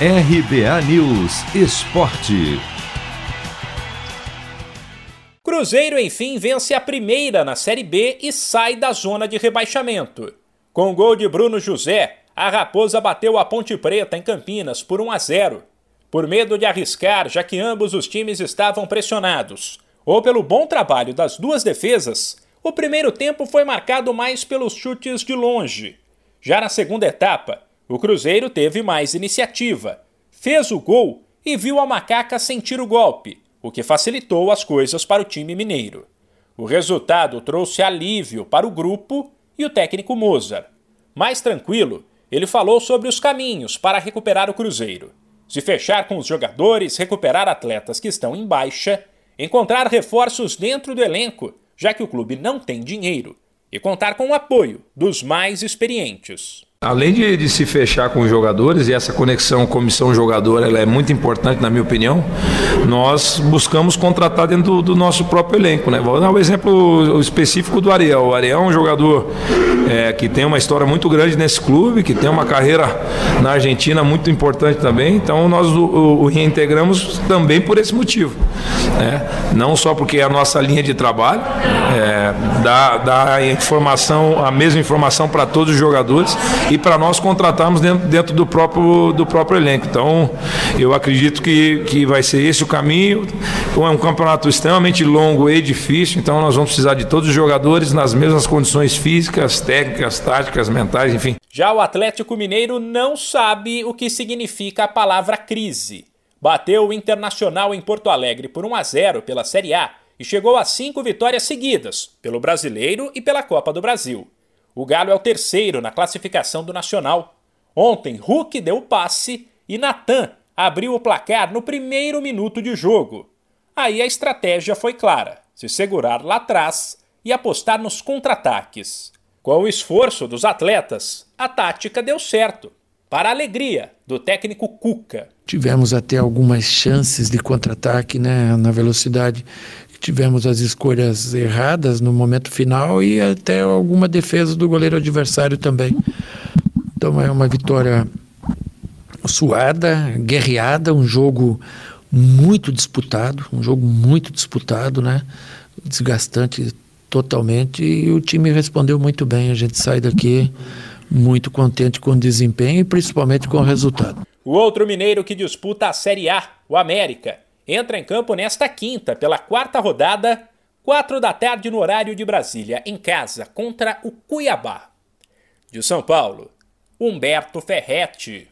RBA News Esporte. Cruzeiro, enfim, vence a primeira na Série B e sai da zona de rebaixamento. Com o gol de Bruno José, a Raposa bateu a Ponte Preta em Campinas por 1 a 0. Por medo de arriscar, já que ambos os times estavam pressionados, ou pelo bom trabalho das duas defesas, o primeiro tempo foi marcado mais pelos chutes de longe. Já na segunda etapa, o Cruzeiro teve mais iniciativa, fez o gol e viu a macaca sentir o golpe, o que facilitou as coisas para o time mineiro. O resultado trouxe alívio para o grupo e o técnico Mozart. Mais tranquilo, ele falou sobre os caminhos para recuperar o Cruzeiro. Se fechar com os jogadores, recuperar atletas que estão em baixa, encontrar reforços dentro do elenco, já que o clube não tem dinheiro, e contar com o apoio dos mais experientes. Além de, de, se fechar com os jogadores, e essa conexão comissão-jogador ela é muito importante, na minha opinião, nós buscamos contratar dentro do, do nosso próprio elenco. Né? Vou dar um exemplo específico do Ariel. O Ariel é um jogador é, que tem uma história muito grande nesse clube, que tem uma carreira na Argentina muito importante também, então nós o, o, reintegramos também por esse motivo. Né? Não só porque é a nossa linha de trabalho, é, dá, dá informação, a mesma informação para todos os jogadores e para nós contratarmos dentro, dentro, do, próprio, do próprio elenco. Então, eu acredito que, que vai ser esse o caminho. É um campeonato extremamente longo e difícil, então nós vamos precisar de todos os jogadores nas mesmas condições físicas, técnicas, táticas, mentais, enfim. Já o Atlético Mineiro não sabe o que significa a palavra crise. Bateu o Internacional em Porto Alegre por 1 a 0 pela Série A e chegou a cinco vitórias seguidas, pelo Brasileiro e pela Copa do Brasil. O Galo é o terceiro na classificação do Nacional. Ontem, Hulk deu o passe e Natan abriu o placar no primeiro minuto de jogo. Aí a estratégia foi clara: se segurar lá atrás e apostar nos contra-ataques. Com o esforço dos atletas, a tática deu certo, para a alegria do técnico Cuca. Tivemos até algumas chances de contra-ataque né, na velocidade tivemos as escolhas erradas no momento final e até alguma defesa do goleiro adversário também. Então é uma vitória suada, guerreada, um jogo muito disputado, um jogo muito disputado, né? Desgastante totalmente e o time respondeu muito bem. A gente sai daqui muito contente com o desempenho e principalmente com o resultado. O outro mineiro que disputa a Série A, o América, entra em campo nesta quinta pela quarta rodada, quatro da tarde no horário de Brasília, em casa contra o Cuiabá. De São Paulo, Humberto Ferretti.